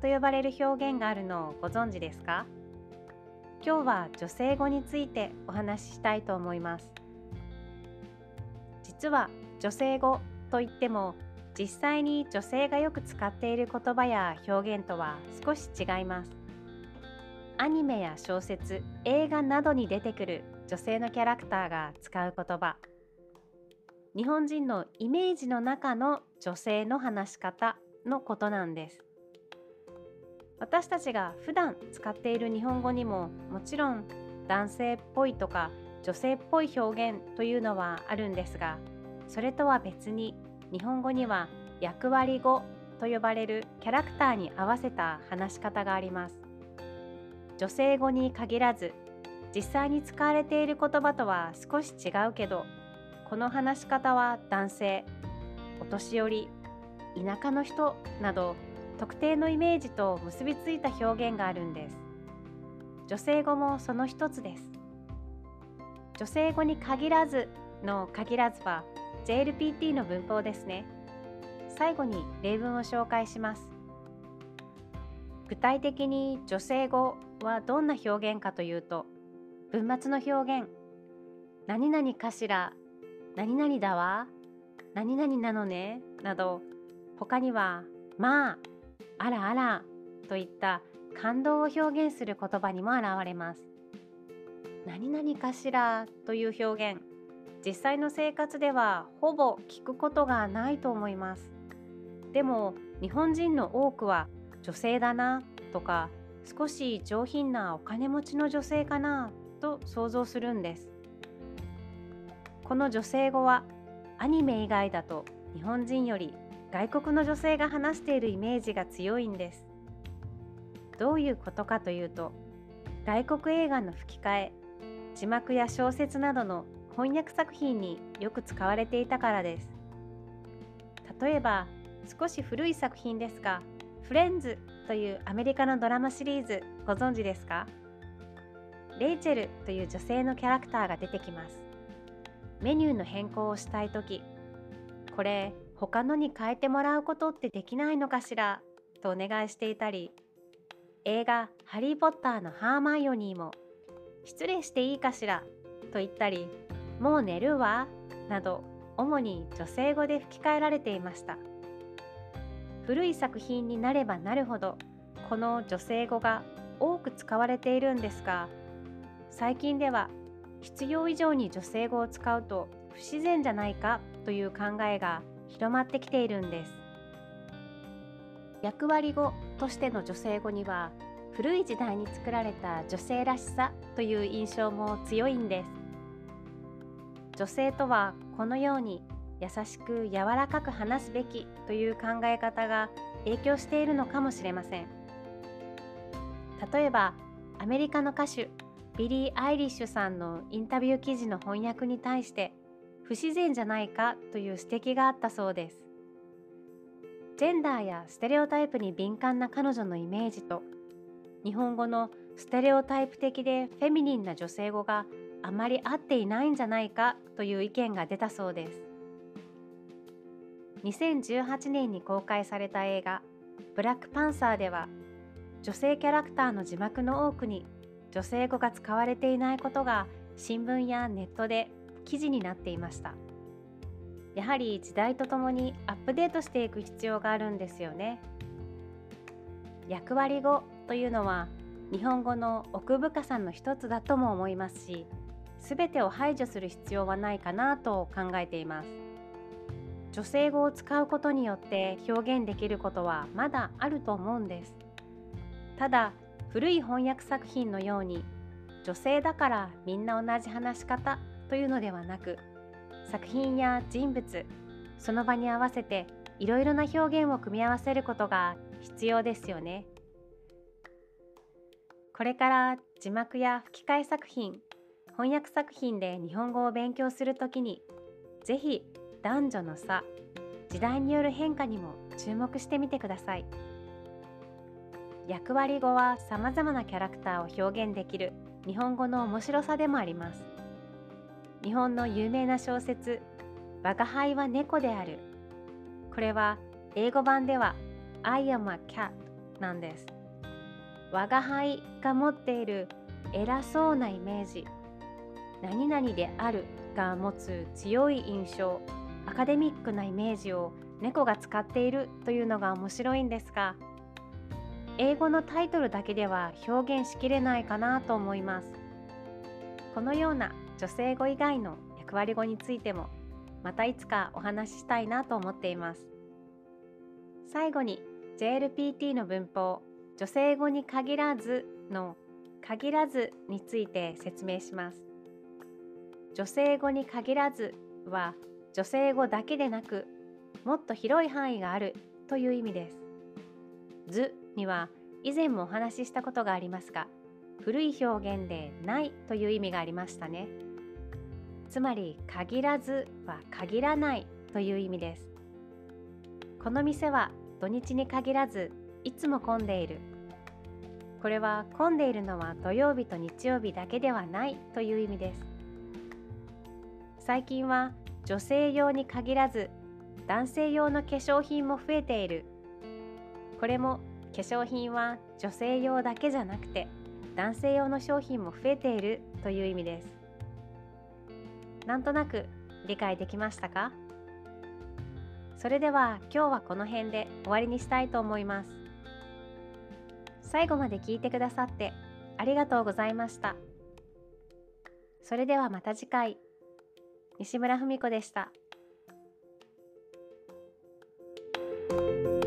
と呼ばれる表現があるのをご存知ですか？今日は女性語についてお話ししたいと思います。実は女性語といっても実際に女性がよく使っている言葉や表現とは少し違います。アニメや小説映画などに出てくる女性のキャラクターが使う言葉。日本人のイメージの中の女性の話し方のことなんです。私たちが普段使っている日本語にももちろん男性っぽいとか女性っぽい表現というのはあるんですがそれとは別に日本語には役割語と呼ばれるキャラクターに合わせた話し方があります。女性語に限らず実際に使われている言葉とは少し違うけどこの話し方は男性お年寄り田舎の人など特定のイメージと結びついた表現があるんです。女性語もその一つです。女性語に限らずの限らずは JLPT の文法ですね。最後に例文を紹介します。具体的に女性語はどんな表現かというと文末の表現。何々かしら何々だわ何々なのねなど他にはまああらあらといった感動を表現する言葉にも現れます。何々かしらという表現実際の生活ではほぼ聞くことがないと思います。でも日本人の多くは女性だなとか少し上品なお金持ちの女性かなと想像するんです。この女性語はアニメ以外だと日本人より外国の女性が話しているイメージが強いんです。どういうことかというと外国映画の吹き替え字幕や小説などの翻訳作品によく使われていたからです。例えば少し古い作品ですが「フレンズ」というアメリカのドラマシリーズご存知ですか？レイチェルという女性のキャラクターが出てきます。メニューの変更をしたい時これ他のに変えてもらうことってできないのかしら？とお願いしていたり。映画「ハリー・ポッター」のハーマイオニーも「失礼していいかしら」と言ったり「もう寝るわ」など主に女性語で吹き替えられていました。古い作品になればなるほどこの女性語が多く使われているんですが最近では必要以上に女性語を使うと不自然じゃないか？という考えが広まってきているんです。役割語としての女性語には古い時代に作られた女性らしさという印象も強いんです。女性とはこのように優しく柔らかく話すべきという考え方が影響しているのかもしれません。例えばアメリカの歌手ビリー・アイリッシュさんのインタビュー記事の翻訳に対して不自然じゃないかという指摘があったそうです。ジェンダーやステレオタイプに敏感な彼女のイメージと日本語のステレオタイプ的でフェミニンな女性語があまり合っていないんじゃないかという意見が出たそうです。2018年に公開された映画「ブラックパンサー」では女性キャラクターの字幕の多くに女性語が使われていないことが新聞やネットで記事になっていました。やはり時代とともにアップデートしていく必要があるんですよね。役割語というのは日本語の奥深さの一つだとも思いますし全てを排除する必要はないかなと考えています。女性語を使うことによって表現できることはまだあると思うんです。ただ古い翻訳作品のように女性だからみんな同じ話し方というのではなく作品や人物その場に合わせていろいろな表現を組み合わせることが必要ですよねこれから字幕や吹き替え作品、翻訳作品で日本語を勉強するときに、ぜひ男女の差、時代による変化にも注目してみてください。役割語は様々なキャラクターを表現できる日本語の面白さでもあります。日本の有名な小説「我が輩は猫である」これは英語版では I am a cat なんです。我が輩が持っている偉そうなイメージ。何々であるが持つ強い印象アカデミックなイメージを猫が使っているというのが面白いんですが英語のタイトルだけでは表現しきれないかなと思います。このような女性語以外の役割語についてもまたいつかお話ししたいなと思っています。最後に JLPT の文法女性語に限らずの限らずについて説明します。女性語に限らずは女性語だけでなくもっと広い範囲があるという意味です。図には以前もお話ししたことがありますが古い表現でないという意味がありましたね。つまり限らずは限らないという意味です。この店は土日に限らずいつも混んでいる。これは混んでいるのは土曜日と日曜日だけではないという意味です。最近は女性用に限らず男性用の化粧品も増えている。これも化粧品は女性用だけじゃなくて男性用の商品も増えているという意味です。なんとなく理解できましたか？それでは今日はこの辺で終わりにしたいと思います。最後まで聞いてくださってありがとうございました。それではまた次回。西村文子でした。thank you